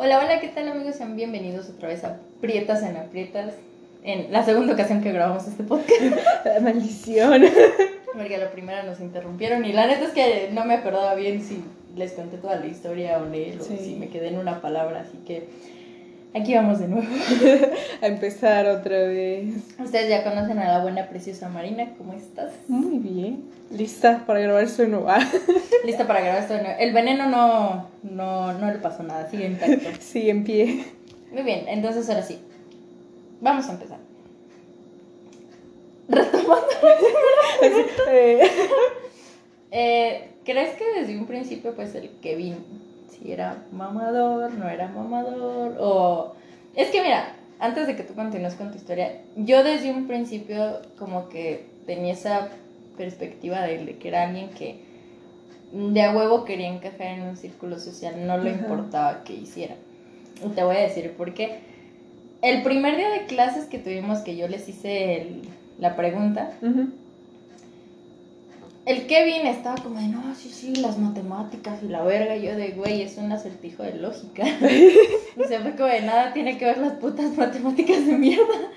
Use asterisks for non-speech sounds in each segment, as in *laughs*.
Hola, hola, ¿qué tal amigos? Sean bienvenidos otra vez a Prietas en Aprietas, en la segunda ocasión que grabamos este podcast. *laughs* Maldición. *laughs* Porque la primera nos interrumpieron y la neta es que no me acordaba bien si les conté toda la historia o leí, o Sí. si me quedé en una palabra, así que aquí vamos de nuevo. *laughs* A empezar otra vez. Ustedes ya conocen a la buena, preciosa Marina, ¿cómo estás? Muy bien. Lista para grabar esto de nuevo. *laughs* ¿Lista para grabar esto de nuevo? El veneno no, no, no le pasó nada, sigue intacto. *laughs* Sí, en pie. Muy bien, entonces ahora sí. Vamos a empezar. Retomando. Eh, Eh, ¿Crees que desde un principio, pues el Kevin, si era mamador, no era mamador? O. Es que mira, antes de que tú continúes con tu historia, yo desde un principio, como que tenía esa perspectiva de, que era alguien que de a huevo quería encajar en un círculo social, no le importaba qué hiciera. Y te voy a decir por qué. El primer día de clases que tuvimos, que yo les hice el- la pregunta, ujú. El Kevin estaba como de, no, sí, sí, las matemáticas y la verga. Y yo de, güey, es un acertijo de lógica. *laughs* o sea, fue como de, nada tiene que ver las putas matemáticas de mierda.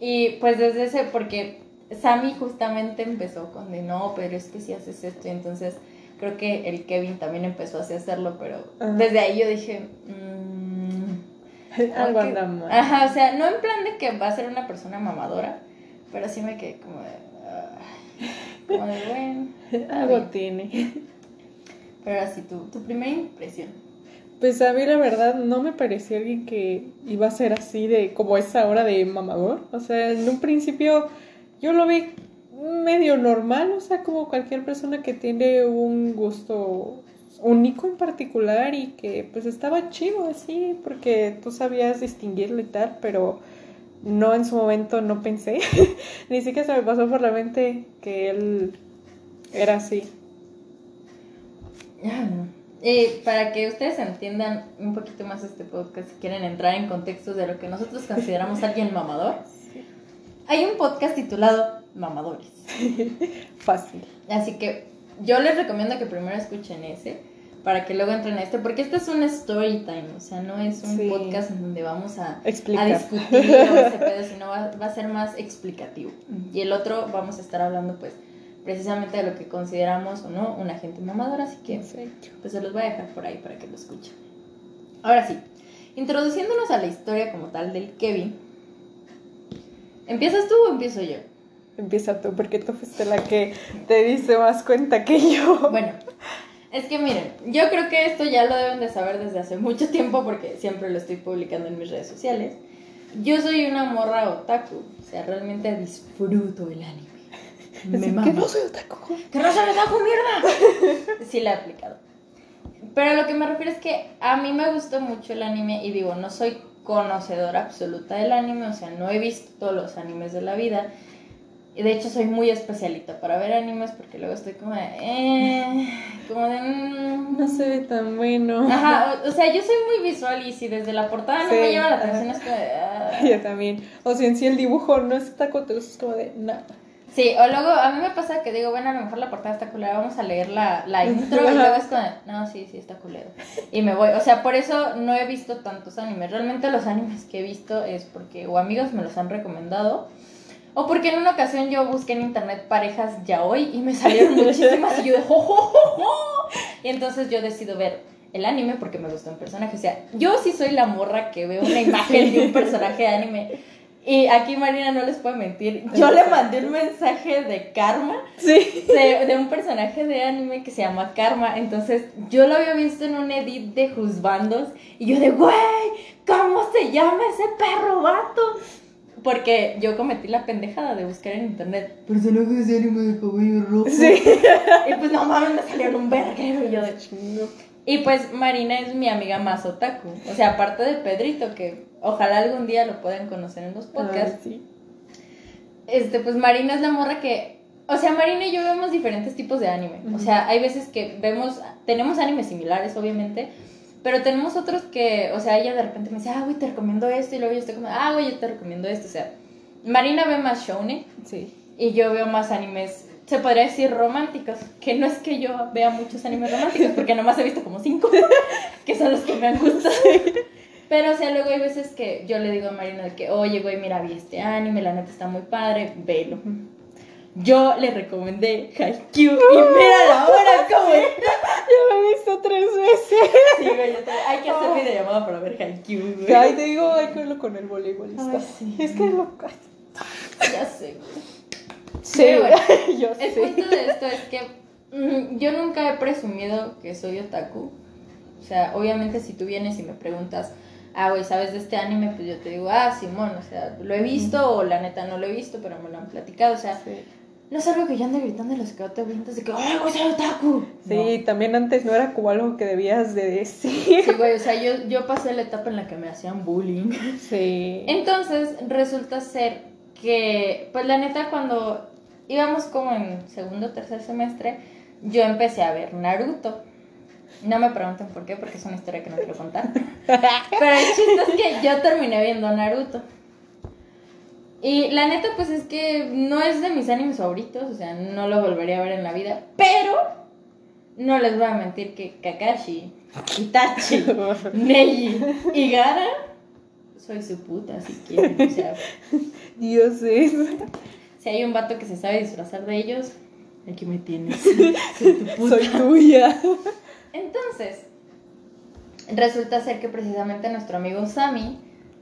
Y pues desde ese, porque Sammy justamente empezó con de, no, pero es que si haces esto. Y entonces creo que el Kevin también empezó así a hacerlo, pero Ajá. desde ahí yo dije, mmm, Algo anda mal. Ajá, o sea, no en plan de que va a ser una persona mamadora, pero sí me quedé como de. Bueno. *laughs* Algo tiene. Pero así, tu, tu primera impresión. Pues a mí la verdad no me parecía alguien que iba a ser así de como esa hora de mamador. O sea, en un principio yo lo vi medio normal, o sea, como cualquier persona que tiene un gusto único en particular y que pues estaba chido así porque tú sabías distinguirlo y tal, pero no en su momento no pensé, *laughs* ni siquiera se me pasó por la mente que él era así. Ah. Y para que ustedes entiendan un poquito más este podcast, si quieren entrar en contextos de lo que nosotros consideramos *laughs* alguien mamador, hay un podcast titulado Mamadores. *laughs* Fácil. Así que yo les recomiendo que primero escuchen ese para que luego entren a este, porque este es un story time, o sea, no es un Sí. podcast en donde vamos a, a discutir ese *laughs* pedo, sino va, va a ser más explicativo. Y el otro vamos a estar hablando, pues, precisamente de lo que consideramos o no un agente mamador, así que pues se los voy a dejar por ahí para que lo escuchen. Ahora sí, introduciéndonos a la historia como tal del Kevin. ¿Empiezas tú o empiezo yo? Empieza tú, porque tú fuiste la que te diste más cuenta que yo. Bueno, es que miren, yo creo que esto ya lo deben de saber desde hace mucho tiempo porque siempre lo estoy publicando en mis redes sociales. Yo soy una morra otaku, o sea, realmente disfruto el anime. *laughs* Me Así mama. que no soy otaku. ¡Que no da con mierda! *laughs* Sí, la he aplicado. Pero lo que me refiero es que a mí me gustó mucho el anime y digo, no soy conocedora absoluta del anime, o sea, no he visto todos los animes de la vida. De hecho soy muy especialita para ver animes porque luego estoy como de... Eh, como de... mm. No se ve tan bueno. Ajá, o, o sea, yo soy muy visual y si desde la portada no me llama la atención es como de... ah. *laughs* Yo también. O sea, en sí el dibujo no está cotoso, es como de nada. Sí, o luego a mí me pasa que digo, bueno, a lo mejor la portada está culera, vamos a leer la, la *laughs* intro y luego es como, de, no, sí, sí, está culero. Y me voy, o sea, por eso no he visto tantos animes. Realmente los animes que he visto es porque o amigos me los han recomendado o porque en una ocasión yo busqué en internet parejas ya hoy y me salieron *laughs* muchísimas y yo de jo, jo, jo, jo. Y entonces yo decido ver el anime porque me gustó un personaje. O sea, yo sí soy la morra que veo una *laughs* imagen de un personaje de anime. Y aquí Marina no les puede mentir. Yo le mandé un mensaje de karma Sí. de, de un personaje de anime que se llama Karma. Entonces, yo lo había visto en un edit de Juzbandos. Y yo de, güey, ¿cómo se llama ese perro vato? Porque yo cometí la pendejada de buscar en internet personajes de anime de cabello rojo. Sí. *laughs* Y pues no mames, me salieron un verguero. Y yo de, y pues Marina es mi amiga más otaku. O sea, aparte de Pedrito, que ojalá algún día lo puedan conocer en los podcasts. Ay, sí. Este, pues Marina es la morra que. O sea, Marina y yo vemos diferentes tipos de anime. O sea, hay veces que vemos. Tenemos animes similares, obviamente. Pero tenemos otros que. O sea, ella de repente me dice, ah, güey, te recomiendo esto. Y luego yo estoy como, ah, güey, yo te recomiendo esto. O sea, Marina ve más shounen Sí. y yo veo más animes se podría decir románticos, que no es que yo vea muchos animes románticos, porque nomás he visto como cinco, *laughs* que son los que me han gustado. Pero, o sea, luego hay veces que yo le digo a Marina de que, oye, güey, mira, vi este anime, la neta está muy padre, velo. Yo le recomendé Haikyuu y mira la hora como está. Ya lo he visto tres veces. Sí, güey, yo te- hay que hacer videollamada para ver Haikyuu, güey. Ay, te digo, hay que verlo con el voleibolista. Ay, sí. Es que es lo Ya sé, güey. Sí, bueno, *laughs* yo El sé. punto de esto es que mm, yo nunca he presumido que soy otaku. O sea, obviamente si tú vienes y me preguntas, ah, güey, ¿sabes de este anime? Pues yo te digo, ah, Simón, o sea, lo he visto o la neta no lo he visto, pero me lo han platicado. O sea, Sí. No es algo que yo ande gritando en los caotes de que, ¡ay, güey, soy otaku! Sí, también antes no era como algo que debías de decir. No. Sí, güey, o sea, yo, yo pasé la etapa en la que me hacían bullying. Sí. Entonces, resulta ser que, pues la neta, cuando íbamos como en segundo o tercer semestre, yo empecé a ver Naruto. No me pregunten por qué, porque es una historia que no quiero contar. *laughs* Pero el chiste es que yo terminé viendo Naruto. Y la neta, pues es que no es de mis animes favoritos, o sea, no lo volvería a ver en la vida. Pero no les voy a mentir que Kakashi, Itachi, *laughs* Neji y Gara, soy su puta si quieren. O sea, Dios es. si hay un vato que se sabe disfrazar de ellos, aquí me tienes. *laughs* Soy tu puta. Soy tuya. Entonces, resulta ser que precisamente nuestro amigo Sammy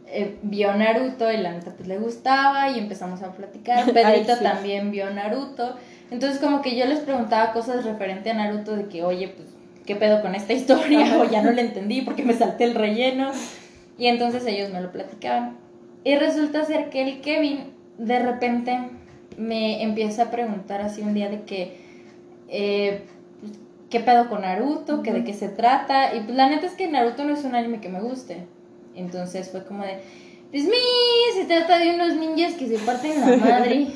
eh, vio Naruto y la neta pues le gustaba y empezamos a platicar. *laughs* Pedrito Ay, sí. también vio Naruto. Entonces como que yo les preguntaba cosas referente a Naruto de que, oye, pues, ¿qué pedo con esta historia? O ya no le entendí porque me salté el relleno. Y entonces ellos me lo platicaban. Y resulta ser que el Kevin de repente me empieza a preguntar así un día de que, eh, ¿qué pedo con Naruto? ¿Que ¿De qué se trata? Y pues la neta es que Naruto no es un anime que me guste. Entonces fue como de, pues mi, se trata de unos ninjas que se parten la *laughs* madre.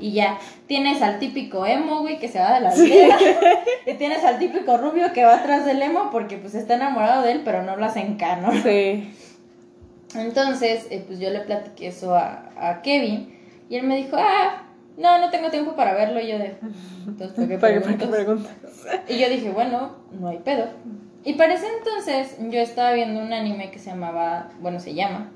y ya, tienes al típico emo, güey, que se va de la aldea. y tienes al típico rubio que va atrás del emo porque pues está enamorado de él, pero no lo hacen canon. Sí. Entonces, eh, pues yo le platiqué eso a, a Kevin y él me dijo, ah, no, no tengo tiempo para verlo. Y yo de, entonces, ¿por qué *laughs* preguntas? Y yo dije, bueno, no hay pedo. Y para ese entonces yo estaba viendo un anime que se llamaba, bueno, se llama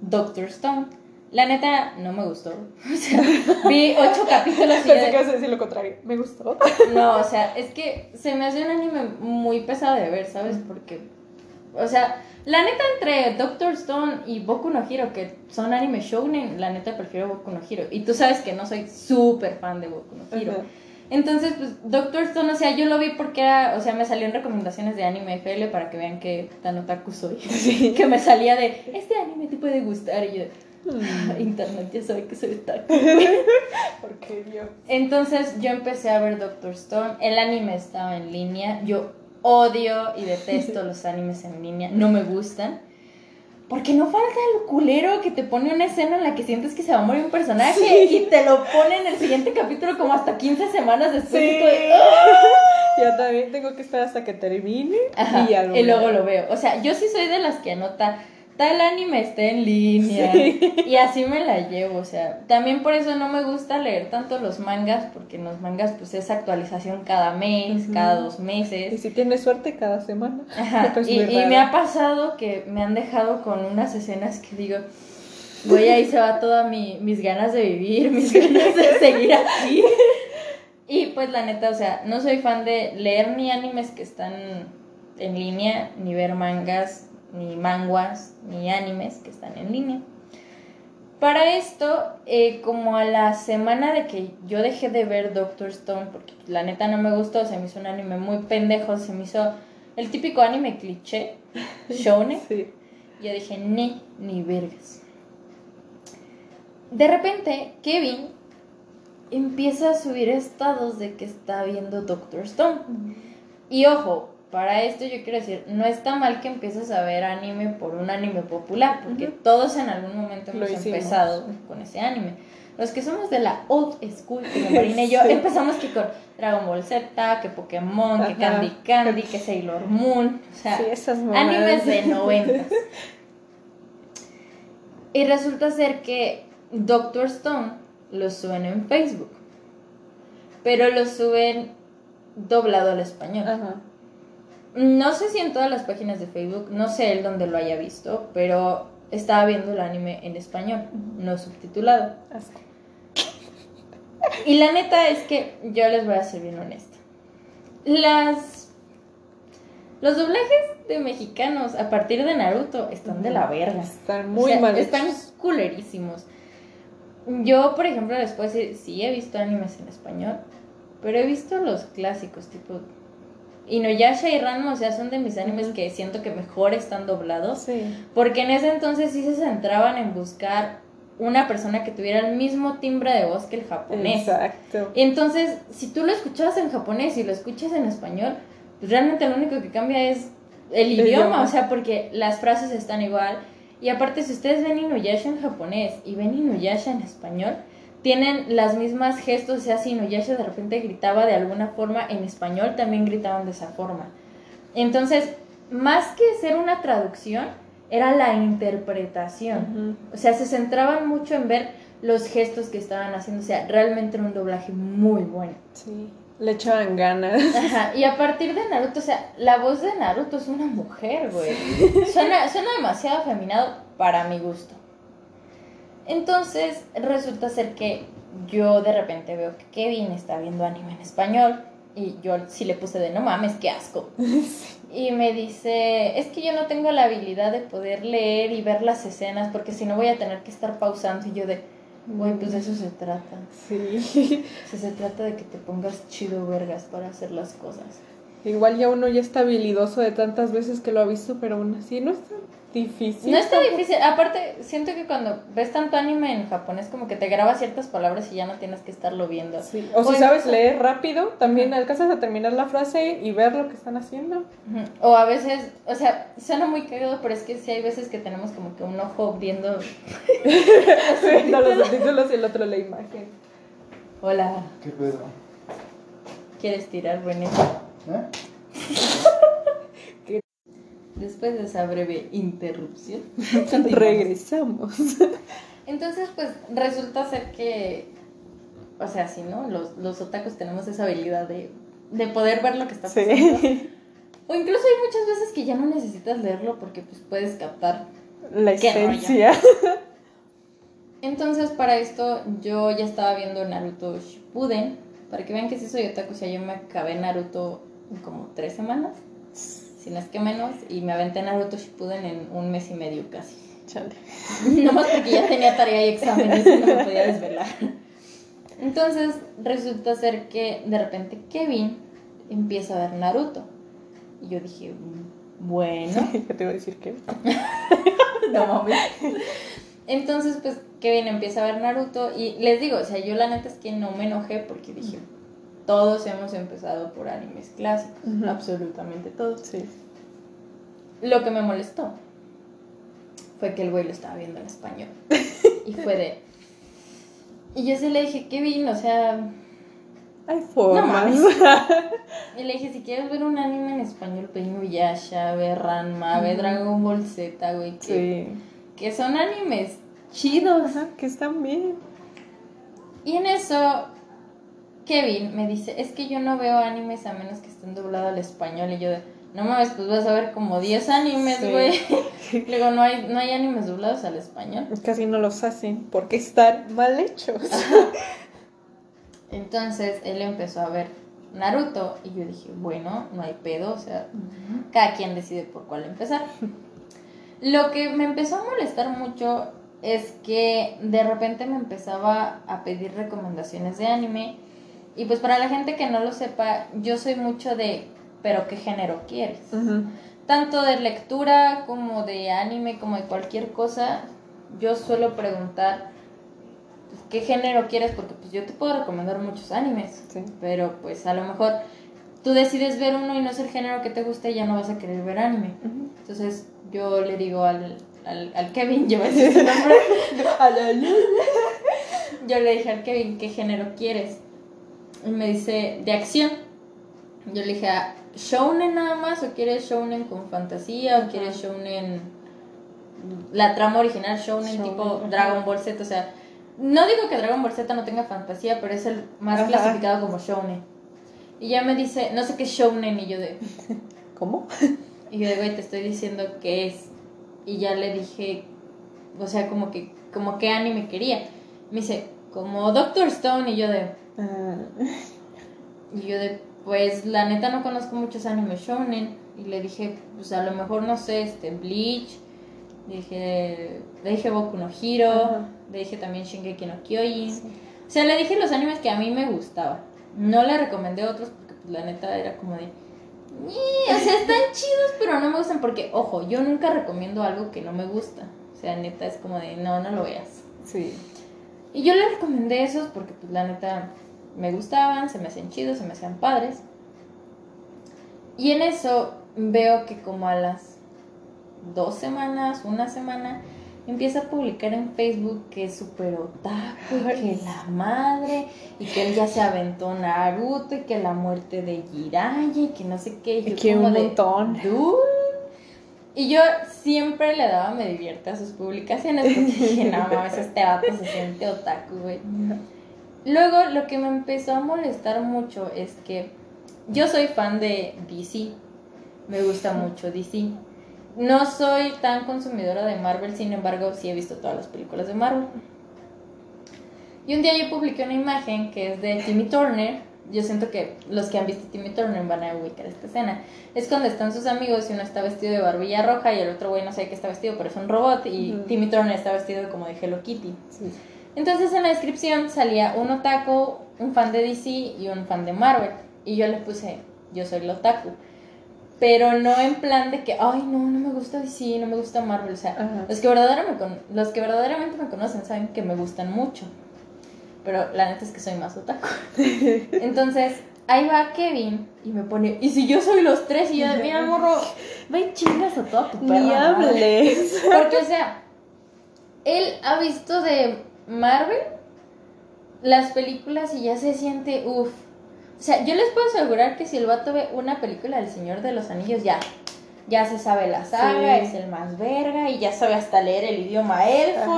Doctor Stone. La neta, no me gustó. *laughs* O sea, vi ocho capítulos y Pensé de- que ibas a decir lo contrario. Me gustó. no, o sea, es que se me hace un anime muy pesado de ver, ¿sabes? Porque, o sea, la neta entre Doctor Stone y Boku no Hero, que son anime shounen, la neta prefiero Boku no Hero. Y tú sabes que no soy súper fan de Boku no Hero. Ajá. Entonces, pues, Doctor Stone, o sea, yo lo vi porque era, o sea, me salió en recomendaciones de anime FL para que vean que tan otaku soy. *laughs* *laughs* Que me salía de, este anime te puede gustar. Y yo, "Ah, internet ya sabe que soy otaku. *laughs* Porque Dios. Entonces yo empecé a ver Doctor Stone. El anime estaba en línea. Yo odio y detesto los animes en línea. No me gustan. Porque no falta el culero que te pone una escena en la que sientes que se va a morir un personaje Sí. y te lo pone en el siguiente capítulo como hasta 15 semanas después. Sí. de, *laughs* Yo también tengo que esperar hasta que termine. Ajá, y, ya lo y luego lo veo. O sea, yo sí soy de las que anota, tal anime está en línea. Sí. Y así me la llevo. O sea, también por eso no me gusta leer tanto los mangas, porque en los mangas pues es actualización cada mes, cada dos Y meses. si tienes suerte cada semana. *laughs* Ajá, *laughs* Es y, y me ha pasado que me han dejado con unas escenas que digo, güey, ahí se va toda mi, mis ganas de vivir, mis ganas de seguir *laughs* aquí. Y pues la neta, o sea, no soy fan de leer ni animes que están en línea, ni ver mangas, ni manguas, ni animes que están en línea. Para esto, eh, como a la semana de que yo dejé de ver Doctor Stone, porque la neta no me gustó, se me hizo un anime muy pendejo, se me hizo el típico anime cliché, *laughs* shounen, Sí. yo dije, ni, ni vergas. De repente, Kevin empieza a subir estados de que está viendo Doctor Stone. Y ojo, para esto yo quiero decir, no está mal que empieces a ver anime por un anime popular, porque todos en algún momento hemos empezado con ese anime. Los que somos de la old school, como *laughs* Marina y yo, Sí. empezamos que con Dragon Ball Z, que Pokémon, que. Candy Candy, que Sailor Moon, o sea, Sí, esas animes de noventas. *laughs* Y resulta ser que Doctor Stone lo suben en Facebook. pero lo suben doblado al español. Ajá. No sé si en todas las páginas de Facebook, no sé él dónde lo haya visto, pero estaba viendo el anime en español, no subtitulado. Así. Y la neta es que yo les voy a ser bien honesta. Las. Los doblajes de mexicanos a partir de Naruto están de la verga. Están O muy sea, mal Están culerísimos. Yo, por ejemplo, les puedo decir, sí he visto animes en español, pero he visto los clásicos, tipo Inuyasha y Ranma, o sea, son de mis animes Ujú. que siento que mejor están doblados. Sí. Porque en ese entonces sí se centraban en buscar una persona que tuviera el mismo timbre de voz que el japonés. Exacto. Y entonces, si tú lo escuchabas en japonés y lo escuchas en español, pues realmente lo único que cambia es el El idioma, idioma. o sea, porque las frases están igual. Y aparte, si ustedes ven Inuyasha en japonés y ven Inuyasha en español, tienen las mismas gestos, o sea, si Inuyasha de repente gritaba de alguna forma en español, también gritaban de esa forma. Entonces, más que ser una traducción, era la interpretación. O sea, se centraban mucho en ver los gestos que estaban haciendo. O sea, realmente era un doblaje muy bueno. Sí. Le echaban ganas. *laughs* Ajá. Y a partir de Naruto, o sea, la voz de Naruto es una mujer, güey. Suena, suena demasiado afeminado para mi gusto. Entonces, resulta ser que yo de repente veo que Kevin está viendo anime en español. Y yo sí le puse de no mames, qué asco. *laughs* Y me dice, es que yo no tengo la habilidad de poder leer y ver las escenas porque si no voy a tener que estar pausando. Y yo de, güey, pues de eso se trata. Sí. O sea, se trata de que te pongas chido vergas para hacer las cosas. Igual ya uno ya está habilidoso de tantas veces que lo ha visto, pero aún así no es tan difícil. No está difícil. Aparte, siento que cuando ves tanto anime en japonés, como que te graba ciertas palabras y ya no tienes que estarlo viendo. Sí. O si sabes eso- leer rápido, también alcanzas a terminar la frase y ver lo que están haciendo. O a veces, o sea, suena muy cagado, pero es que sí hay veces que tenemos como que un ojo viendo. *laughs* Viendo los subtítulos y el otro la imagen. Hola, ¿Qué pedo? ¿quieres tirar, René? ¿Eh? *laughs* Después de esa breve interrupción. *laughs* Regresamos. *laughs* Entonces, pues resulta ser que, o sea, sí, ¿no? Los, los otakus tenemos esa habilidad de, de poder ver lo que está pasando. Sí. O incluso hay muchas veces que ya no necesitas leerlo porque pues puedes captar. La esencia. Entonces, para esto yo ya estaba viendo Naruto Shippuden. Para que vean que sí soy otaku, o sea, yo me acabé Naruto como tres semanas, si no es que menos, y me aventé Naruto Shippuden en un mes y medio casi. Chale. *laughs* Nomás porque ya tenía tarea y exámenes y no me podía desvelar. Entonces, resulta ser que de repente Kevin empieza a ver Naruto. Y yo dije, "Mm, bueno, *laughs* ¿Qué te iba a decir que? *laughs* no mames. Entonces, pues Kevin empieza a ver Naruto y les digo, o sea, yo la neta es que no me enojé porque dije, todos hemos empezado por animes clásicos, absolutamente todos. Sí. Lo que me molestó fue que el güey lo estaba viendo en español. *laughs* Y fue de... Y yo sí le dije, Kevin, o sea... Hay formas. mames. *laughs* Y le dije, si quieres ver un anime en español, ve Inuyasha, ve Ranma, ve. Dragon Ball Z, güey. Que, sí. que son animes chidos. Ajá, que están bien. Y en eso, Kevin me dice, es que yo no veo animes a menos que estén doblados al español. Y yo de, no mames, pues vas a ver como 10 animes, güey. *laughs* Le digo, no hay, no hay animes doblados al español. Casi no los hacen porque están mal hechos. *laughs* Entonces él empezó a ver Naruto y yo dije, bueno, no hay pedo, o sea, cada quien decide por cuál empezar. Lo que me empezó a molestar mucho es que de repente me empezaba a pedir recomendaciones de anime y pues para la gente que no lo sepa, yo soy mucho de, pero ¿qué género quieres? Tanto de lectura como de anime, como de cualquier cosa, yo suelo preguntar pues, qué género quieres porque pues yo te puedo recomendar muchos animes, Sí. pero pues a lo mejor tú decides ver uno y no es el género que te gusta y ya no vas a querer ver anime. Entonces yo le digo al, al, al Kevin, *laughs* yo su nombre, *laughs* yo le dije al Kevin, ¿qué género quieres? Y me dice, de acción. Yo le dije, "Ah, ¿shounen nada más o quieres shounen con fantasía o quieres shounen... La trama original shounen Shounen, tipo ajá. Dragon Ball Z, o sea, No digo que Dragon Ball Z no tenga fantasía, pero es el más Ajá. clasificado como shounen. Y ya me dice, no sé qué es shounen, y yo de, *laughs* ¿Cómo? *laughs* y yo de, güey, te estoy diciendo qué es. Y ya le dije, o sea, como que, como qué anime quería. Me dice, como Doctor Stone, y yo de, Ah, *laughs* y yo de, pues la neta no conozco muchos animes shounen. Y le dije, pues a lo mejor no sé, este, Bleach. Dije, le dije Boku no. Ajá. Le dije también Shingeki no Kyojin. O sea, le dije los animes que a mí me gustaban. No le recomendé otros porque pues, la neta era como de... O sea, están *laughs* chidos, pero no me gustan porque, ojo, yo nunca recomiendo algo que no me gusta. O sea, neta es como de, no, no lo veas. sí. Y yo le recomendé esos porque, pues, la neta, me gustaban, se me hacían chidos, se me hacían padres. Y en eso veo que como a las dos semanas, una semana, empieza a publicar en Facebook que es súper otaku y que la madre, y que él ya se aventó Naruto y que la muerte de Jiraiya y que no sé qué. Y yo que como un de, montón. "Dude". Y yo siempre le daba me divierte a sus publicaciones porque dije, no mames, este vato se siente otaku, güey. Luego, lo que me empezó a molestar mucho es que yo soy fan de DC. Me gusta mucho DC. No soy tan consumidora de Marvel, sin embargo, sí he visto todas las películas de Marvel. Y un día yo publiqué una imagen que es de Timmy Turner. Yo siento que los que han visto Timmy Turner van a ubicar esta escena. Es cuando están sus amigos y uno está vestido de barbilla roja y el otro güey no sé qué está vestido, pero es un robot. Y. Timmy Turner está vestido como de Hello Kitty. Sí. Entonces en la descripción salía un otaku, un fan de DC y un fan de Marvel. Y yo le puse, yo soy el otaku. Pero no en plan de que, ay, no, no me gusta DC, no me gusta Marvel. O sea, Ajá. los que, verdaderamente los que verdaderamente me conocen saben que me gustan mucho. Pero la neta es que soy más otaku. *laughs* Entonces, ahí va Kevin y me pone, ¿y si yo soy los tres? Y yo, de, mira, morro, ve chingas a toda tu perra Ni madre". hables. Porque, o sea, él ha visto de Marvel las películas y ya se siente, uff. O sea, yo les puedo asegurar que si el vato ve una película del Señor de los Anillos, ya. Ya se sabe la saga, Sí. es el más verga y ya sabe hasta leer el idioma elfo.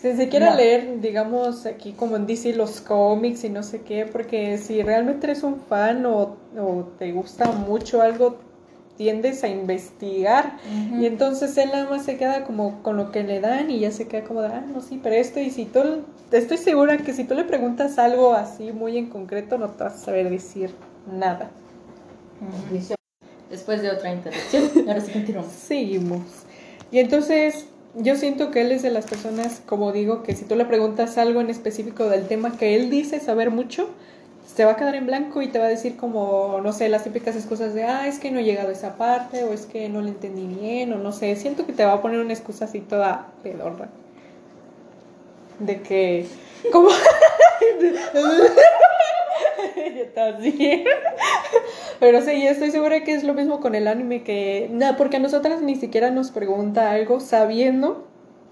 Si se quiere No. leer, digamos, aquí como en DC los cómics y no sé qué, porque si realmente eres un fan o, o te gusta mucho algo, tiendes a investigar. y- entonces él nada más se queda como con lo que le dan y ya se queda como de, ah, no, sí, pero esto, y si tú, estoy segura que si tú le preguntas algo así muy en concreto, no te vas a saber decir nada. Después de otra interrupción, *laughs* ahora sí continuamos. Seguimos. Y entonces yo siento que él es de las personas, como digo, que si tú le preguntas algo en específico del tema que él dice saber mucho, se va a quedar en blanco y te va a decir como, no sé, las típicas excusas de, ah, es que no he llegado a esa parte, o es que no le entendí bien, o no sé, siento que te va a poner una excusa así toda pedorra. De que, como... Yo también. Pero sí, estoy segura que es lo mismo con el anime que nada, porque a nosotras ni siquiera nos pregunta algo sabiendo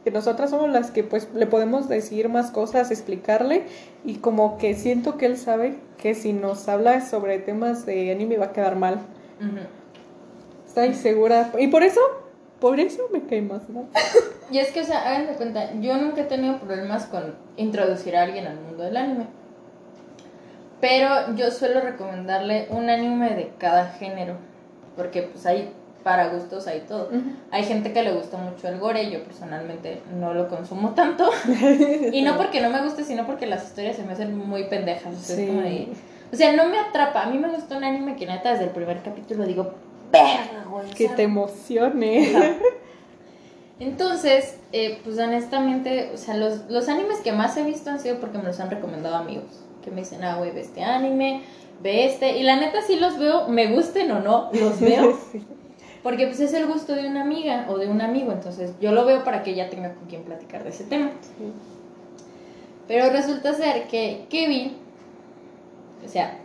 que nosotras somos las que pues le podemos decir más cosas, explicarle y como que siento que él sabe que si nos habla sobre temas de anime va a quedar mal. Ujú. Estoy segura y por eso, por eso me cae más mal. *laughs* Y es que, o sea, hagan de cuenta, yo nunca he tenido problemas con introducir a alguien al mundo del anime. Pero yo suelo recomendarle un anime de cada género. Porque pues hay para gustos, hay todo. Hay gente que le gusta mucho el gore, yo personalmente no lo consumo tanto. *laughs* Y no porque no me guste, sino porque las historias se me hacen muy pendejas. O sea, es Sí. como de- o sea, no me atrapa. A mí me gusta un anime que neta desde el primer capítulo digo, verga, güey. Que te emocione. Ajá. *laughs* Entonces, eh, pues honestamente, o sea, los, los animes que más he visto han sido porque me los han recomendado amigos. Que me dicen, ah, güey, ve este anime, ve este. Y la neta sí los veo, me gusten o no, los *laughs* veo. Sí. Porque pues es el gusto de una amiga o de un amigo. Entonces yo lo veo para que ella tenga con quien platicar de ese tema. Pero resulta ser que Kevin, o sea,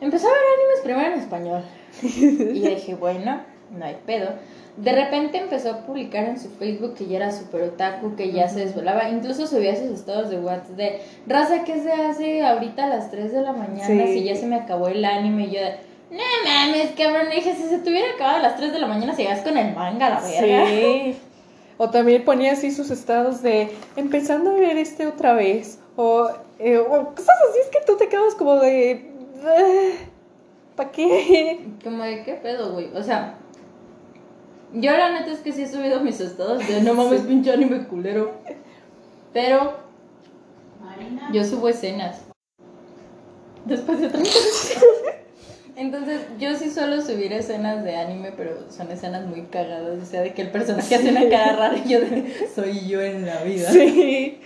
empezó a ver animes primero en español. *laughs* Y dije, bueno, no hay pedo. De repente empezó a publicar en su Facebook que ya era super otaku, que ya se desvelaba. Incluso subía sus estados de WhatsApp de raza que se hace ahorita a las 3 de la mañana Sí. si ya se me acabó el anime. Y yo de, no mames, cabrón. Dije, si se te hubiera acabado a las 3 de la mañana, sigas con el manga, a la verga. Sí. O también ponía así sus estados de empezando a ver este otra vez. O, eh, o cosas así, es que tú te quedas como de. ¿Para qué? Como de qué pedo, güey. O sea, yo la neta es que sí he subido mis estados de no mames, *laughs* pinche anime culero. Pero yo subo escenas. Después de 30 *laughs* Entonces, yo sí suelo subir escenas de anime, pero son escenas muy cagadas. O sea, de que el personaje hace una cara rara y yo de, soy yo en la vida. Sí.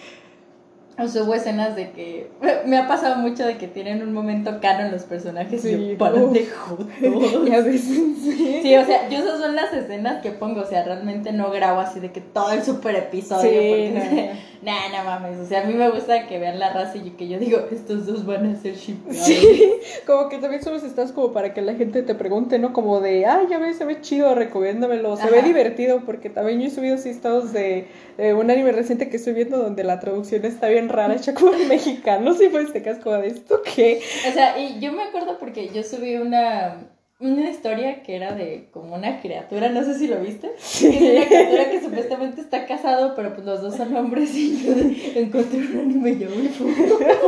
O subo escenas de que. Me ha pasado mucho de que tienen un momento canon los personajes Sí, y yo, joder. Ya ves, sí. Sí, o sea, yo esas son las escenas que pongo, o sea, realmente no grabo así de que todo el super episodio, Sí, porque no. *laughs* nah, no mames, o sea, a mí me gusta que vean la raza y que yo digo, estos dos van a ser shippeados. *laughs* Sí, como que también subes estás como para que la gente te pregunte, ¿no? Como de, ah, ya ves, se ve chido, recomiéndamelo, se ve divertido, porque también yo he subido así estados de, de un anime reciente que estoy viendo donde la traducción está bien rara, hecha como en mexicano, y pues te quedas como de, ¿esto qué? O sea, y yo me acuerdo porque yo subí una, una historia que era de como una criatura, no sé si lo viste, que es una criatura que supuestamente está casado, pero pues los dos son hombres y yo encontré un anime yo me.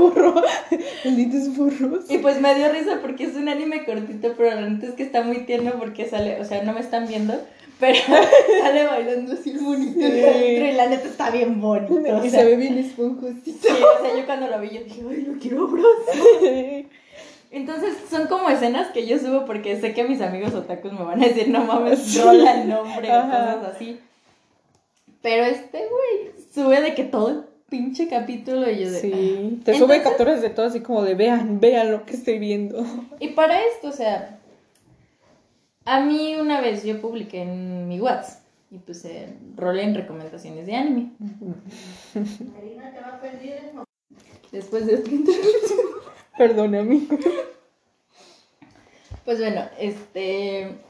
Burro, *laughs* malditos burros. Y pues me dio risa porque es un anime cortito, pero la neta es que está muy tierno porque sale, o sea, no me están viendo, pero *laughs* sale bailando así el bonito Sí. y la neta está bien bonito. O Y sea, se ve bien esponjosito. sí, o sea, yo cuando lo vi yo dije, ay, lo quiero abrazar. *laughs* Entonces son como escenas que yo subo porque sé que mis amigos otakus me van a decir, no mames, rola el nombre o cosas así. Pero este güey sube de que todo el pinche capítulo y yo de... Sí, te Entonces- sube capturas de todo así como de, vean, vean lo que estoy viendo. *laughs* Y para esto, o sea, a mí una vez yo publiqué en mi WhatsApp y puse rol en recomendaciones de anime. Después de esta *laughs* introducción. Perdón, amigo. Pues bueno, este. *laughs*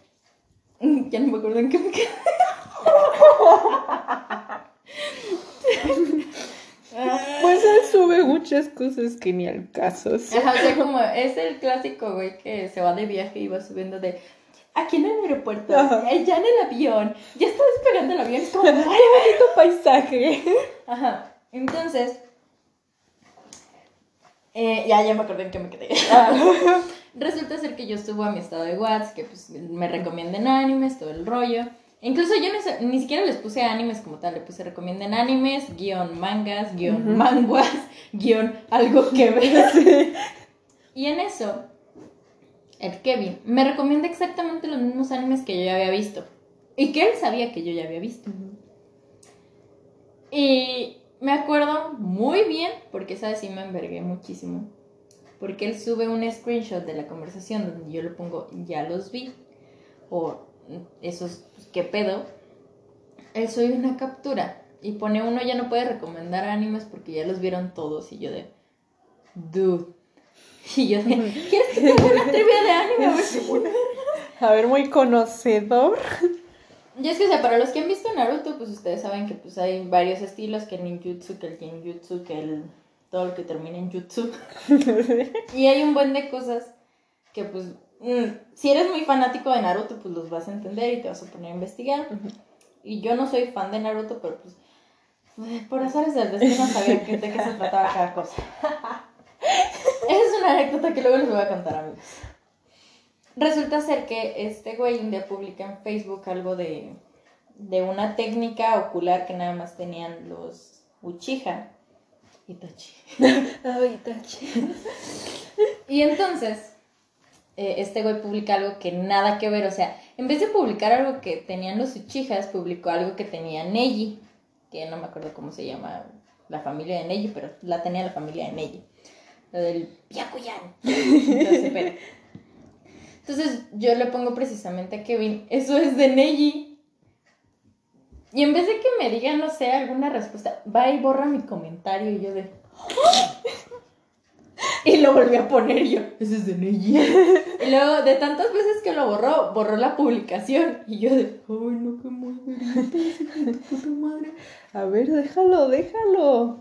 Ya no me acuerdo en qué me quedé. *laughs* Pues él sube muchas cosas que ni al caso. sí. Ajá, o sea, como es el clásico, güey, que se va de viaje y va subiendo de. Aquí en el aeropuerto, Ajá. eh, ya en el avión, ya está despegando el avión, es como, *laughs* "Ay, bonito paisaje. Ajá, entonces. Eh, ya, ya me acordé en qué me quedé. *laughs* Resulta ser que yo subo a mi estado de WhatsApp, que pues me recomienden animes, todo el rollo. Incluso yo no ni siquiera les puse animes como tal, le puse recomienden animes, guion mangas, guion Ujú. manguas, *laughs* guion algo que ver. *laughs* Y en eso, el Kevin me recomienda exactamente los mismos animes que yo ya había visto. Y que él sabía que yo ya había visto. Y me acuerdo muy bien, porque esa vez sí me envergué muchísimo. Porque él sube un screenshot de la conversación donde yo le pongo ya los vi. O esos, pues, ¿qué pedo? Él sube una captura y pone uno ya no puede recomendar animes porque ya los vieron todos. Y yo de, dude. Y yo de, ¿quieres que te haga una trivia de anime? A ver si puedo". A ver, muy conocedor. Y es que, o sea, para los que han visto Naruto, pues ustedes saben que pues hay varios estilos, que el ninjutsu, que el genjutsu, que el... todo lo que termina en jutsu. *laughs* Y hay un buen de cosas que pues, mm, si eres muy fanático de Naruto, pues los vas a entender y te vas a poner a investigar. Y yo no soy fan de Naruto, pero pues, eh, por azares del destino *laughs* sabía que, de qué se trataba cada cosa. *laughs* Esa es una anécdota que luego les voy a contar, amigos. Resulta ser que este güey un día publica en Facebook algo de, de una técnica ocular que nada más tenían los Uchiha. Itachi. *laughs* Ay, Tachi. Y entonces, eh, este güey publica algo que nada que ver, o sea, en vez de publicar algo que tenían los Uchijas, publicó algo que tenía Neji, que no me acuerdo cómo se llama la familia de Neji, pero la tenía la familia de Neji. Lo del Byakuyan. *laughs* Entonces, pero- Entonces yo le pongo precisamente a Kevin, eso es de Neji. Y en vez de que me diga, no sé, alguna respuesta, va y borra mi comentario y yo de... *laughs* Y lo volví a poner yo, ese es de Neji. *laughs* Y luego, de tantas veces que lo borró, borró la publicación. Y yo de, ay, no, qué puta madre. A ver, déjalo, déjalo.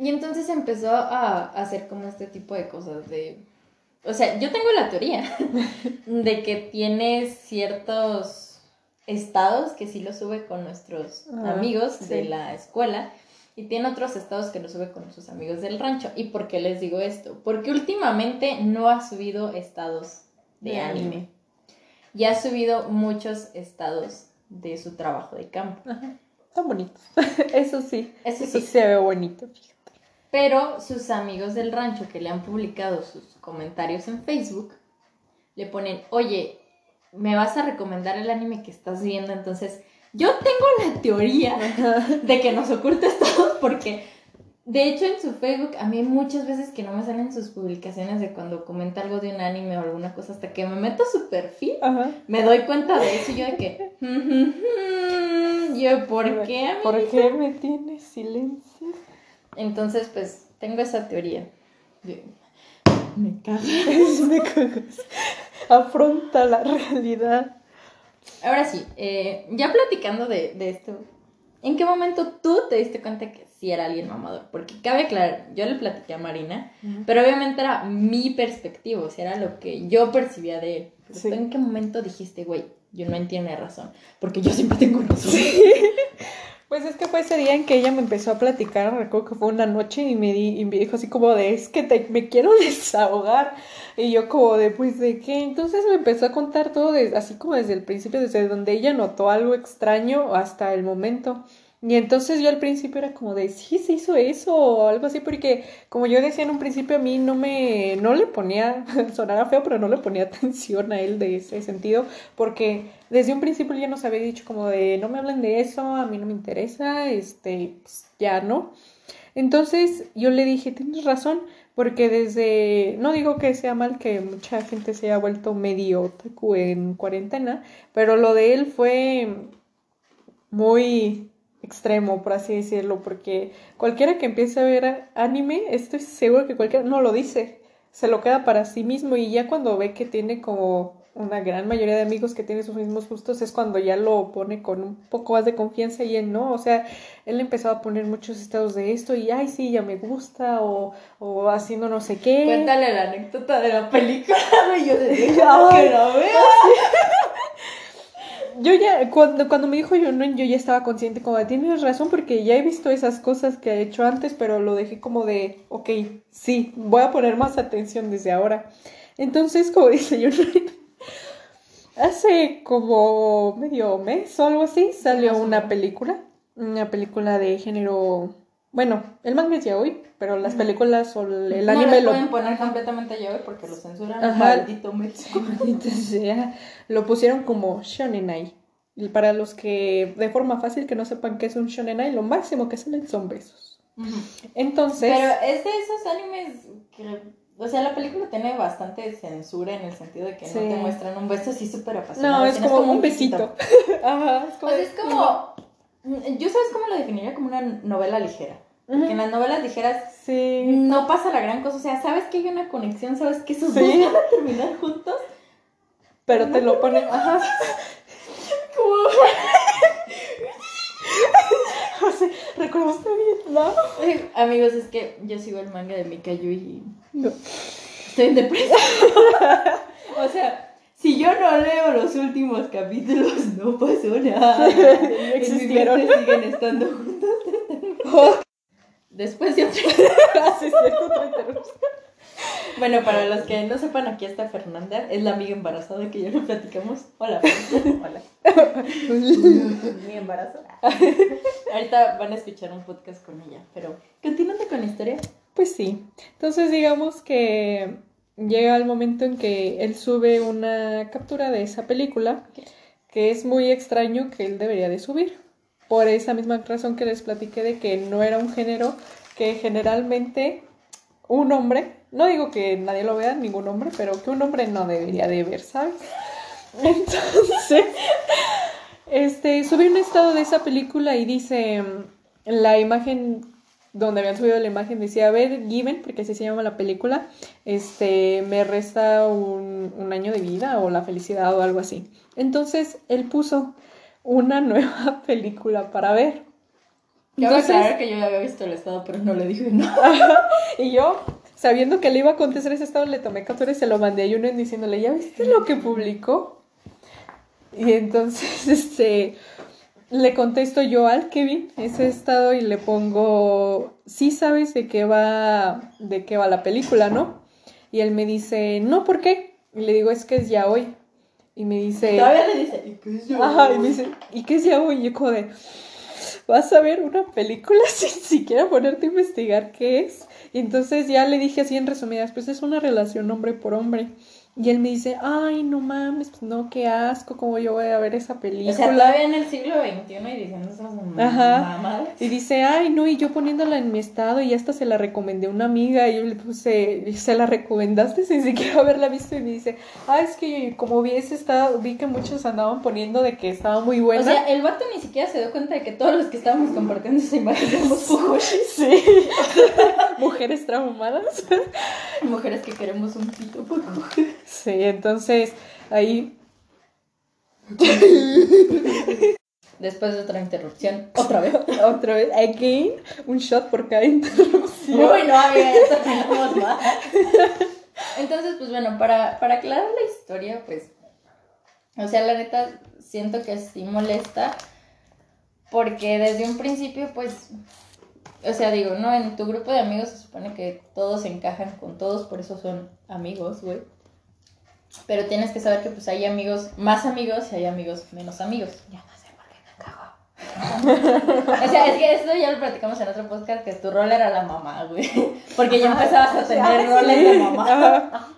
Y entonces empezó a hacer como este tipo de cosas de... O sea, yo tengo la teoría *laughs* de que tiene ciertos estados que sí lo sube con nuestros amigos de la escuela y tiene otros estados que lo sube con sus amigos del rancho. ¿Y por qué les digo esto? Porque últimamente no ha subido estados de, De anime. anime. Y ha subido muchos estados de su trabajo de campo. Ajá. Están bonitos. *laughs* Eso sí. Eso Eso sí. se ve bonito, fíjate. Pero sus amigos del rancho que le han publicado sus comentarios en Facebook le ponen, oye, me vas a recomendar el anime que estás viendo. Entonces, yo tengo la teoría de que nos oculta *laughs* estados porque, de hecho, en su Facebook, a mí muchas veces que no me salen sus publicaciones de cuando comenta algo de un anime o alguna cosa, hasta que me meto a su perfil, Ajá. me doy cuenta de eso y yo de que, yo, ¿por qué? ¿Por qué me tienes silencio? Entonces, pues, tengo esa teoría. Me caga. Me cagas. Afronta la realidad. Ahora sí, eh, ya platicando de, de esto, ¿en qué momento tú te diste cuenta que sí era alguien mamador? Porque cabe aclarar, yo le platiqué a Marina, pero obviamente era mi perspectiva, o sea, era lo que yo percibía de él. Sí. ¿tú en qué momento dijiste, güey, yo no entiendo razón? Porque yo siempre tengo razón. *laughs* Pues es que fue ese día en que ella me empezó a platicar, recuerdo que fue una noche y me, di, y me dijo así como de, es que te, me quiero *laughs* desahogar. Y yo como de, pues de qué. Entonces me empezó a contar todo así como desde el principio, desde donde ella notó algo extraño hasta el momento. Y entonces yo al principio era como de, sí, se hizo eso o algo así, porque como yo decía en un principio a mí no me, no le ponía, *laughs* sonara feo, pero no le ponía *laughs* atención a él de ese sentido, porque desde un principio ya nos había dicho como de, no me hablen de eso, a mí no me interesa, este, pues, ya no. Entonces yo le dije, tienes razón, porque desde, no digo que sea mal que mucha gente se haya vuelto medio otaku en cuarentena, pero lo de él fue muy extremo, por así decirlo, porque cualquiera que empiece a ver anime, estoy seguro que cualquiera no lo dice, se lo queda para sí mismo y ya cuando ve que tiene como una gran mayoría de amigos que tienen sus mismos gustos es cuando ya lo pone con un poco más de confianza y él no, o sea, él empezó a poner muchos estados de esto y ay sí, ya me gusta o, o haciendo no sé qué. Cuéntale la anécdota de la película, *laughs* güey, yo desde que *laughs* Ay. lo veo. Yo ya, cuando, cuando me dijo yo no, yo ya estaba consciente como de tienes razón porque ya he visto esas cosas que ha hecho antes, pero lo dejé como de, ok, sí, voy a poner más atención desde ahora. Entonces, como *laughs* dice yo, hace como medio mes o algo así, salió una película, una película de género, bueno, el manga es ya hoy, pero las películas o el, no anime lo... pueden poner completamente ya hoy porque lo censuran. Ajá. Maldito México. *laughs* Sea. Lo pusieron como shonenai. Y para los que de forma fácil que no sepan qué es un shonenai, lo máximo que salen son besos. Entonces, Pero es de esos animes que, o sea, la película tiene bastante censura en el sentido de que no te muestran un beso así súper apasionado. no, es como, un besito. *laughs* Ajá, es O como, sea, es como, yo sabes cómo lo definiría como una novela ligera. Porque en las novelas ligeras Sí. no pasa la gran cosa, o sea, sabes que hay una conexión, sabes que esos Sí. dos van a terminar juntos. Pero te lo ponen. Ajá. Así, ¿Recuerdas de Vietnam? Ay, Amigos, es que yo sigo el manga de Mikayu y No. estoy en depresión. o sea, si yo no leo los últimos capítulos, no pasó nada. No En mi existieron. mente siguen estando juntos. *laughs* Después de otra interrupción. Bueno, para los que no sepan, aquí está Fernanda, es la amiga embarazada que ya le platicamos. Hola, Fernanda. Hola. *laughs* Mi embarazo. Ahorita van a escuchar un podcast con ella, pero continuando con la historia. Pues sí. Entonces digamos que llega el momento en que él sube una captura de esa película que es muy extraño que él debería de subir. Por esa misma razón que les platiqué de que no era un género que generalmente un hombre, no digo que nadie lo vea, ningún hombre, pero que un hombre no debería de ver, ¿sabes? *laughs* Entonces, este, subí un estado de esa película y dice, mm, la imagen donde habían subido la imagen decía, a ver, Given, porque así se llama la película, este, me resta un, un año de vida o la felicidad o algo así. Entonces, él puso una nueva *laughs* película para ver. Cabe Entonces, aclarar que yo ya había visto el estado, pero no le dije no. *laughs* y yo, sabiendo que le iba a contestar ese estado, le tomé captura y se lo mandé a Yunen diciéndole, ¿ya viste lo que publicó? Y entonces, *laughs* este, le contesto yo al Kevin ese estado y le pongo, sí sabes de qué va, de qué va la película, ¿no? Y él me dice, no, ¿por qué? Y le digo, es que es ya hoy. Y me dice... Todavía le dice, ¿y qué es ya Ajá, hoy?" y me dice, ¿y qué es hoy? Y yo como de, vas a ver una película *laughs* sin siquiera ponerte a investigar qué es. Y entonces ya le dije así en resumidas, pues es una relación hombre por hombre. Y él me dice, ay, no mames, pues no, qué asco, cómo yo voy a ver esa película. O sea, todavía en el siglo XXI y diciendo esas Ajá. mamadas. Y dice, ay, no, y yo poniéndola en mi estado y hasta se la recomendé a una amiga y yo le puse, se la recomendaste sin siquiera haberla visto y me dice, ah, es que como vi ese estado, vi que muchos andaban poniendo de que estaba muy buena. O sea, el vato ni siquiera se dio cuenta de que todos los que estábamos compartiendo esa imagen éramos *laughs* sí. *laughs* Mujeres traumadas. Mujeres que queremos un pito por Sí, entonces ahí Después de otra interrupción, otra vez. *laughs* otra vez, again, un shot por cada interrupción. Uy, no, amiga, ya terminamos más. Entonces, pues bueno, para, para aclarar la historia, pues, o sea, la neta, siento que sí molesta, porque desde un principio, pues, o sea, digo, no, en tu grupo de amigos se supone que todos encajan con todos, por eso son amigos, güey. Pero tienes que saber que pues hay amigos, más amigos y hay amigos menos amigos. Ya no sé por qué me cago. *laughs* o sea, es que esto ya lo platicamos en otro podcast, que tu rol era la mamá, güey. Porque ya empezabas a tener roles de mamá.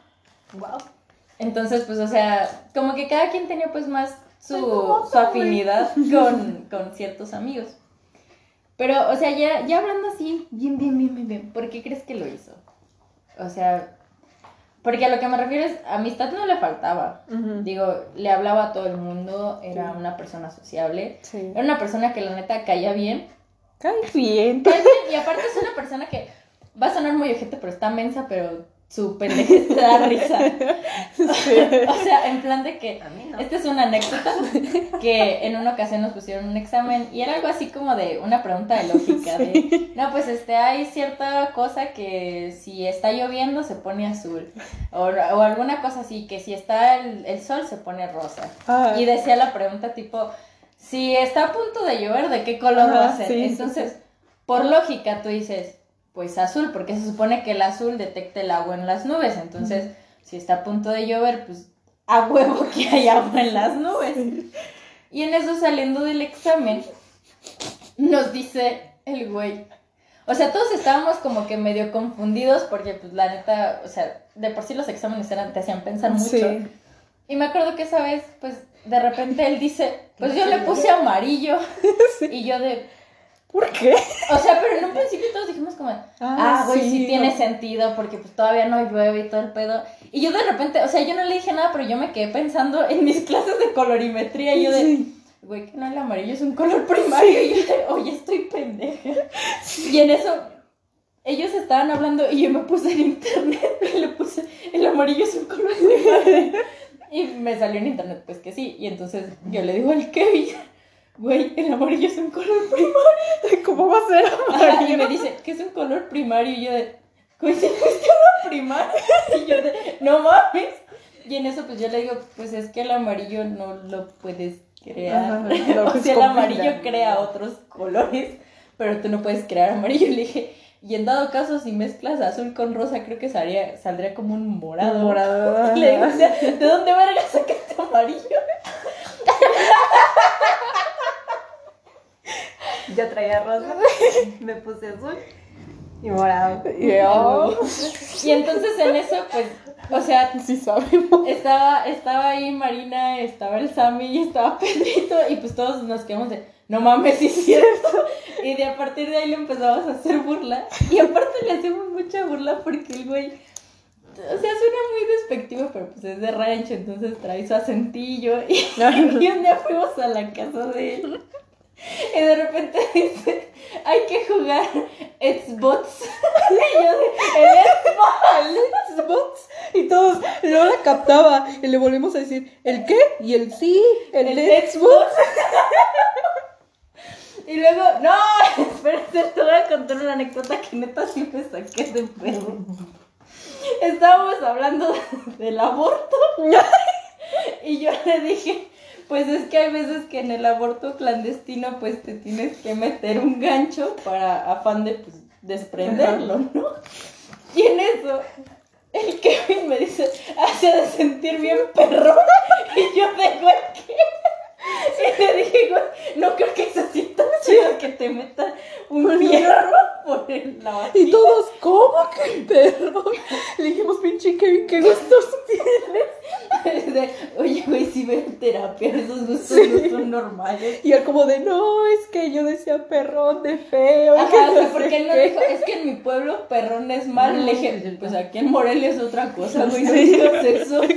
Wow. *laughs* Entonces, pues, o sea, como que cada quien tenía pues más su, su afinidad *laughs* con, con ciertos amigos. Pero, o sea, ya, ya hablando así, bien, bien, bien, bien, bien, ¿por qué crees que lo hizo? O sea, porque a lo que me refiero es, amistad no le faltaba. Digo, le hablaba a todo el mundo, era Sí. una persona sociable, Sí. era una persona que la neta caía bien. Cae bien. Cae bien, Y aparte es una persona que va a sonar muy ojete, pero está mensa, pero su pendejez te da risa. Sí. *laughs* O sea, en plan de que A mí no. esta es una anécdota que en una ocasión nos pusieron un examen y era algo así como de una pregunta de lógica de, no, pues este hay cierta cosa que si está lloviendo se pone azul o, o alguna cosa así que si está el, el sol se pone rosa. Ah, Y decía la pregunta tipo, si está a punto de llover, ¿de qué color va a ser? sí, Entonces, por lógica tú dices, pues azul, porque se supone que el azul detecta el agua en las nubes. Entonces, si está a punto de llover, pues a huevo que hay agua en las nubes. Y en eso saliendo del examen, nos dice el güey. O sea, todos estábamos como que medio confundidos porque pues la neta, o sea, de por sí los exámenes eran, te hacían pensar mucho. Sí. Y me acuerdo que esa vez, pues, de repente él dice, pues yo le puse amarillo. *laughs* Y yo de, ¿Por qué? o sea, pero en un principio todos dijimos como, ah, güey, sí, tiene no. sentido porque pues todavía no llueve y todo el pedo. Y yo de repente, o sea, yo no le dije nada, pero yo me quedé pensando en mis *laughs* clases de colorimetría y yo de, güey, que no, el amarillo es un color primario. Y yo de, oye, estoy pendeja. Y en eso, ellos estaban hablando y yo me puse en internet *laughs* y le puse, el amarillo es un color primario. *laughs* Y me salió en internet, pues que sí. Y entonces yo le digo al Kevin, güey, el amarillo es un color primario. *laughs* ¿Cómo va a ser *laughs* Ajá, y amarillo? me dice, ¿qué es un color primario? Y yo de, güey, ¿sí fuiste a la primaria? *laughs* Y yo de, no mames. Y en eso pues yo le digo, pues es que el amarillo no lo puedes crear. Ajá, no, o sea, el amarillo crea otros colores, pero tú no puedes crear amarillo. Y le dije, y en dado caso, si mezclas azul con rosa, creo que salría, saldría como un morado. Morado. Le digo, o sea, ¿de dónde verga sacaste amarillo? Yo traía rosa, *laughs* me puse azul y morado. Y yo, Y entonces en eso, pues, o sea, sí sabemos. estaba, estaba ahí Marina, estaba el Sammy y estaba Pedrito y pues todos nos quedamos de, no mames, sí es cierto. Y de a partir de ahí le empezamos a hacer burla. Y aparte le hacemos mucha burla porque el güey, o sea, suena muy despectivo, pero pues es de rancho, entonces trae su acentillo. Y, y un día fuimos a la casa de él. Y de repente *laughs* dice, hay que jugar Xbox. *laughs* Y yo de, el Xbox. Xbox. Y todos, luego la captaba. Y le volvimos a decir, ¿el qué? Y el sí, el, El Xbox. *laughs* Y luego, no, espérate, te voy a contar una anécdota que neta sí me saqué de pedo. Estábamos hablando del aborto y yo le dije, Pues es que hay veces que en el aborto clandestino pues te tienes que meter un gancho para afán de pues desprenderlo, ¿no? Y en eso el Kevin me dice, hace de sentir bien perro. Y yo de güey, ¿qué? Y le dije, güey, no creo que se sienta chido que te metan un fierro por el la. Y todos, ¿cómo que perro? Le dijimos, pinche Kevin, qué gustos tienes. De, Oye, güey, si ven terapia, esos gustos no. Y él como de, no, es que yo decía perrón de feo. que Ajá, no porque él qué". dijo, es que en mi pueblo perrón es mal. Le dije, pues aquí en Morelia es otra cosa, güey, no Sí. digas eso. *laughs*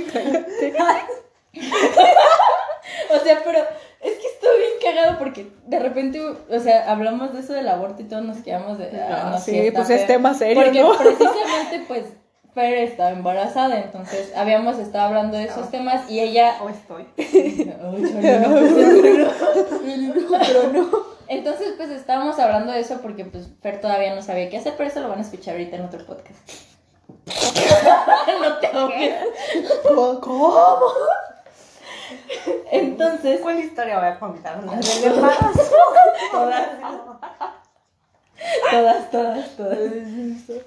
O sea, pero es que estuvo bien cagado porque de repente, o sea, hablamos de eso del aborto y todos nos quedamos de. Ah, Ah, no, sí, está pues es tema serio, Porque ¿no? precisamente, pues, Fer estaba embarazada, entonces *laughs* habíamos estado hablando de esos temas y ella. O estoy. Pero no. Entonces, pues estábamos hablando de eso porque pues Fer todavía no sabía qué hacer, pero eso lo van a escuchar ahorita en otro podcast. no te ahogues. ¿Cómo? Entonces, ¿Cuál historia voy a contar? ¿La del embarazo? todas, todas, todas, todas.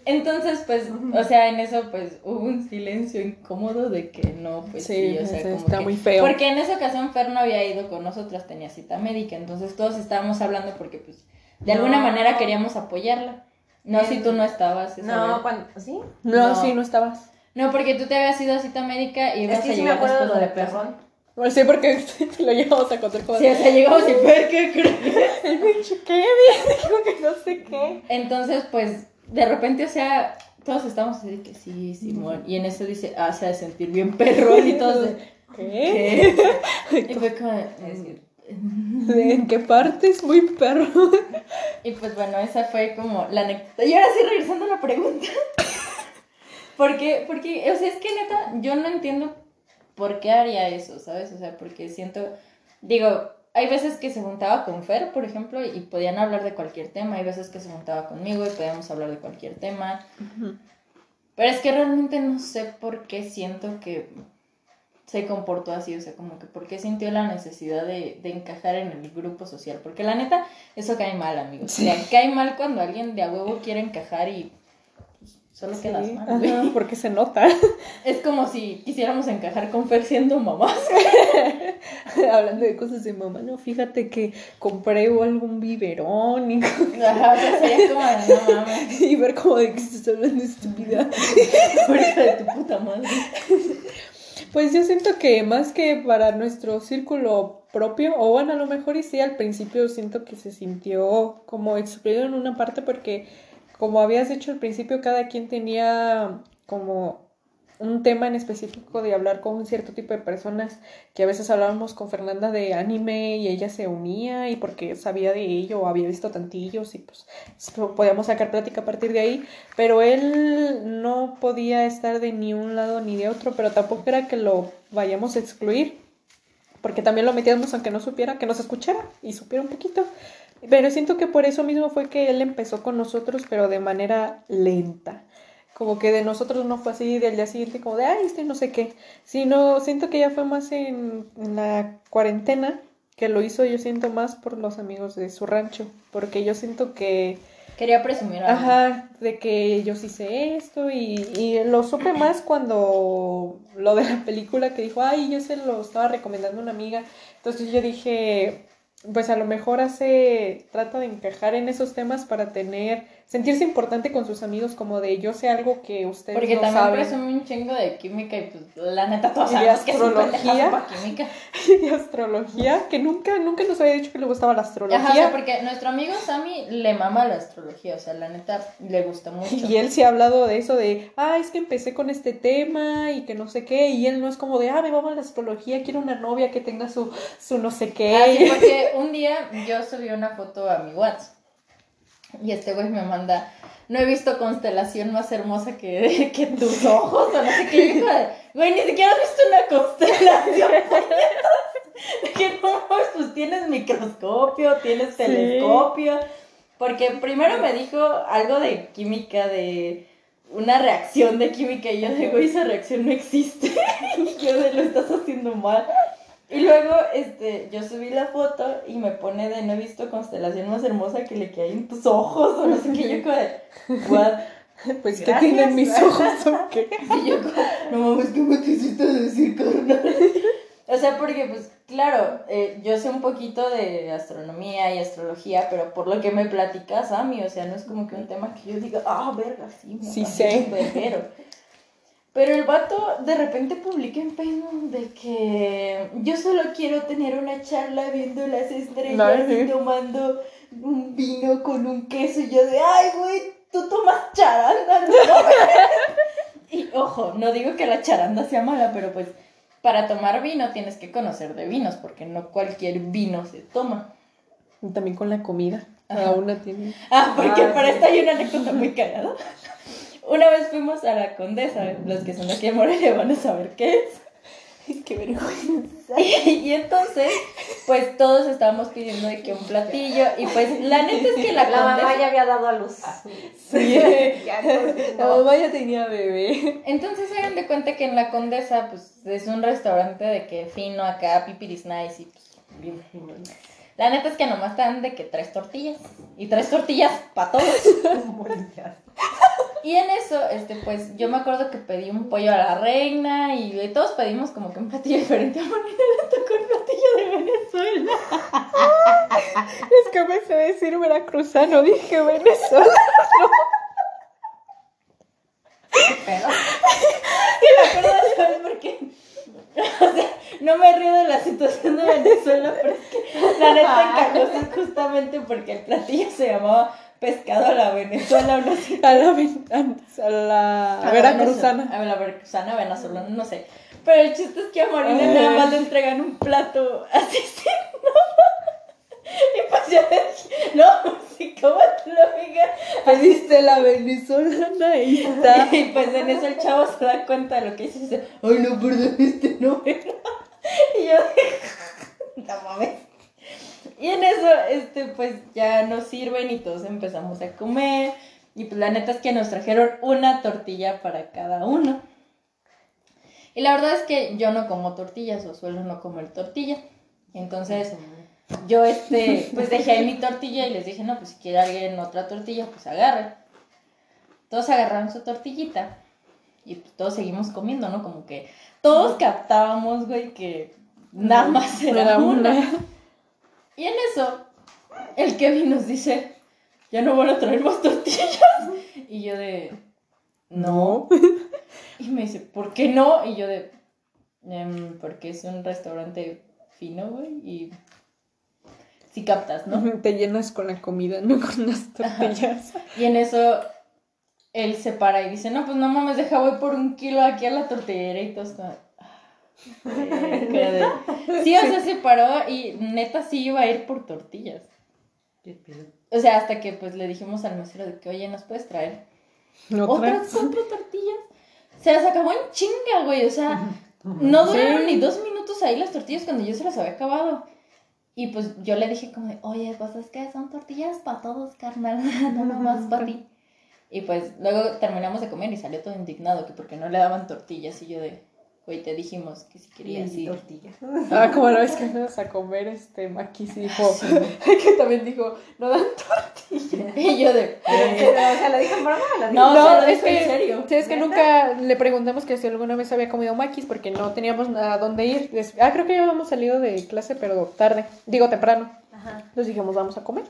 Entonces, pues, o sea, en eso, pues, hubo un silencio incómodo de que no, pues sí, Sí, o sea, está- como está que- muy feo. Porque en esa ocasión Fer no había ido con nosotras, tenía cita médica, entonces todos estábamos hablando porque, pues, de alguna No. manera queríamos apoyarla. No, si tú no estabas. esa No, vez. cuando. ¿Sí? No, No. sí, no estabas. No, porque tú te habías ido a cita médica y ibas Es que a sí me acuerdo después lo de la Bueno, sí, porque *laughs* lo llevamos a contar como Sí, o sea, llegamos y Fer, ¿qué crees? el pinche Kevin dijo que no sé qué. Entonces, pues, de repente, o sea, todos estamos así de que sí, Simón. Y en eso dice, ah, se ha de sentir bien perro. Y todos de, *laughs* ¿Qué? ¿qué? *laughs* Y fue como, de, ¿De ¿En qué parte es muy perro? Y pues bueno, esa fue como la anécdota. Y ahora sí, regresando a la pregunta. porque, porque, o sea, es que neta, yo no entiendo por qué haría eso, ¿sabes? O sea, porque siento, digo, hay veces que se juntaba con Fer, por ejemplo, y podían hablar de cualquier tema. Hay veces que se juntaba conmigo y podíamos hablar de cualquier tema. Pero es que realmente no sé por qué siento que se comportó así, o sea, como que por qué sintió la necesidad de, de encajar en el grupo social. Porque la neta, eso cae mal, amigos. O sea, cae mal cuando alguien de a huevo quiere encajar y solo Sí, mal. güey. ajá, porque se nota. *laughs* Es como si quisiéramos encajar con Fer siendo mamás. *laughs* Hablando de cosas de mamá, no, fíjate que compré algún biberón y, Ajá, o sea, sería como de no mames, *laughs* y ver como de que estás hablando estúpida. por hija de tu puta madre. Pues yo siento que más que para nuestro círculo propio, o bueno, a lo mejor y sí, al principio siento que se sintió como excluido en una parte porque, como habías dicho al principio, cada quien tenía como un tema en específico de hablar con un cierto tipo de personas, que a veces hablábamos con Fernanda de anime y ella se unía y porque sabía de ello o había visto tantillos y pues podíamos sacar plática a partir de ahí, pero él no podía estar de ni un lado ni de otro, pero tampoco era que lo vayamos a excluir, porque también lo metíamos aunque no supiera, que nos escuchara y supiera un poquito. Pero siento que por eso mismo fue que él empezó con nosotros, pero de manera lenta. Como que de nosotros no fue así del día siguiente, como de, ay, este no sé qué. Sino siento que ya fue más en, en la cuarentena, que lo hizo yo siento más por los amigos de su rancho. Porque yo siento que Quería presumir algo. Ajá, de que yo sí sé esto y, y lo supe más cuando lo de la película que dijo, ay, yo se lo estaba recomendando a una amiga. Entonces yo dije, pues a lo mejor hace, trata de encajar en esos temas para tener, sentirse importante con sus amigos como de yo sé algo que ustedes Porque no también saben. presume un chingo de química y pues la neta todos sabemos que astrología. para química. *laughs* Y astrología, que nunca, nunca nos había dicho que le gustaba la astrología. Ajá, o sea, porque nuestro amigo Sammy le mama la astrología, o sea, la neta le gusta mucho. Y él sí ha hablado de eso, de, ah, es que empecé con este tema y que no sé qué, y él no es como de, ah, me vamos a la astrología, quiero una novia que tenga su, su no sé qué. Ah, sí, *laughs* porque un día yo subí una foto a mi WhatsApp *laughs* y este güey me manda, no he visto constelación más hermosa que, *laughs* que tus ojos, o no sé qué, yo güey, ni siquiera has visto una constelación. *laughs* que no, pues tienes microscopio, tienes Sí. telescopio, porque primero me dijo algo de química, de una reacción de química, y yo güey, esa reacción no existe, y yo de, lo estás haciendo mal. Y luego, este, yo subí la foto y me pone de no he visto constelación más hermosa que le que hay en tus ojos o no sé qué. Yo como de, what? *laughs* Pues, ¿qué tienen mis ojos o qué? *laughs* Y yo como, no mames, ¿qué me quisiste decir, carnal? O sea, porque, pues, claro, eh, yo sé un poquito de astronomía y astrología, pero por lo que me platicas, Ami, o sea, no es como que un tema que yo diga, ah, verga, sí, me Sí sé. *laughs* Pero el vato de repente publica en Facebook de que yo solo quiero tener una charla viendo las estrellas y tomando un vino con un queso y yo de, ay, güey, tú tomas charanda, ¿no? *laughs* y ojo, no digo que la charanda sea mala, pero pues para tomar vino tienes que conocer de vinos, porque no cualquier vino se toma. Y también con la comida. Cada una tiene. Ah, porque Ah, para sí. esto hay una anécdota muy cagada. *laughs* Una vez fuimos a la Condesa, los que son de aquí de Morelia van a saber qué es. *laughs* Qué vergüenza. *laughs* Y entonces, pues todos estábamos pidiendo de que un platillo, y pues la neta es que la, *laughs* La mamá ya había dado a luz. Sí. Ya, entonces, La no. mamá ya tenía bebé. Entonces hagan de cuenta que en la Condesa, pues es un restaurante de que fino acá, pipiris nice, y pues Bien fino. la neta es que nomás dan de que tres tortillas, y tres tortillas para todos. Y en eso, este, pues, yo me acuerdo que pedí un pollo a la reina y todos pedimos como que un platillo diferente. *laughs* A Marina le tocó el platillo de Venezuela. *laughs* Es que empecé a decir veracruzano, dije Venezuela. Pero... Y me acuerdo, ¿sabes por qué? O sea, no me río de la situación de Venezuela, pero es que la neta encajó justamente porque el platillo se llamaba pescado a la Venezuela no sé. *laughs* A la, a la A veracruzana. A la veracruzana, venezolana, no sé. Pero el chiste es que a Marina Ay. nada más le entregan un plato así *laughs* sin. Y pues dije, no, sí, ¿cómo te lo digas? Pediste la venezolana y está. *laughs* Y pues en eso el chavo se da cuenta de lo que dice y dice, ay no, perdón, este no era. Y yo dije, no mames. Y en eso, este, pues ya nos sirven y todos empezamos a comer. Y pues la neta es que nos trajeron una tortilla para cada uno. Y la verdad es que yo no como tortillas o suelo no comer tortilla. Entonces yo, este, pues dejé ahí mi tortilla y les dije, no, pues si quiere alguien otra tortilla, pues agarre. Todos agarraron su tortillita y pues todos seguimos comiendo, ¿no? Como que todos captábamos, güey, que nada más era, Era una. Y en eso, el Kevin nos dice, ya no van a traer más tortillas. Y yo de, no. *laughs* Y me dice, ¿por qué no? Y yo de, "Em, porque es un restaurante fino, güey, y si captas, ¿no? Te llenas con la comida, no con las tortillas. Y en eso él se para y dice, no, pues no mames, deja voy por un kilo aquí a la tortillera y todo esto. Sí, o sea, se paró y neta sí iba a ir por tortillas. ¿Qué pedo? O sea, hasta que pues le dijimos al mesero de que, oye, ¿nos puedes traer ¿Otra? otras cuatro tortillas? Se las acabó en chinga, güey. O sea, no duraron Sí. ni dos minutos ahí las tortillas cuando yo se las había acabado. Y pues yo le dije como de, oye, pues es que son tortillas para todos, carnal, *laughs* no nomás para ti. Y pues luego terminamos de comer y salió todo indignado que porque no le daban tortillas y yo de, güey, te dijimos que si querías Y ir. tortilla. *laughs* Ah, como la vez que fuimos a comer, este, Maquis dijo, *laughs* que también dijo, no dan tortilla. *laughs* Y yo de, Pero, o sea, ¿lo dijo en broma o lo dijo? No, No, o sea, lo es dijo en que, serio. sí, es que nunca le preguntamos que si alguna vez había comido maquis porque no teníamos a dónde ir. Ah, creo que ya habíamos salido de clase, pero tarde, digo temprano. Ajá. Entonces dijimos, vamos a comer.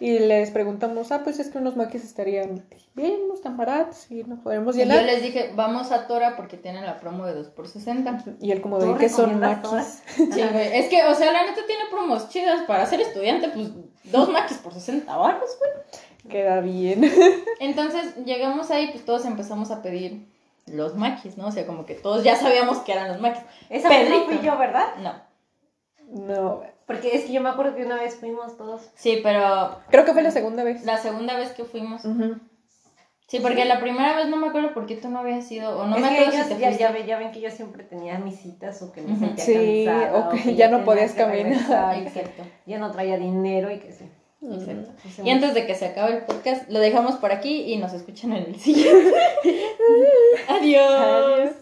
Y les preguntamos, ah, pues es que unos maquis estarían bien, no están baratos y nos podremos Y yo llenar. les dije, vamos a Tora porque tienen la promo de 2 por 60 Y él como de, ¿Tú ¿qué son maquis? todas? *laughs* Sí, güey. Es que, o sea, la neta tiene promos chidas para ser estudiante, pues dos maquis por 60 baros, güey. Queda bien. *laughs* Entonces llegamos ahí, pues todos empezamos a pedir los maquis, ¿no? O sea, como que todos ya sabíamos que eran los maquis. Esa vez no fui yo, ¿verdad? No. No, Porque es que yo me acuerdo que una vez fuimos todos. Sí, pero creo que fue la segunda vez. la segunda vez que fuimos. Sí, porque la primera vez no me acuerdo por qué tú no habías ido, o no es me que acuerdo ellos si te ya, fuiste. ya, ve- ya ven que yo siempre tenía mis citas o que me sentía Sí, cansada. o que que ya no podías que caminar. que *laughs* Exacto. ya no traía dinero y que sí. Exacto. Y antes de que se acabe el podcast, lo dejamos por aquí y nos escuchan en el siguiente. *laughs* *laughs* Adiós. Adiós.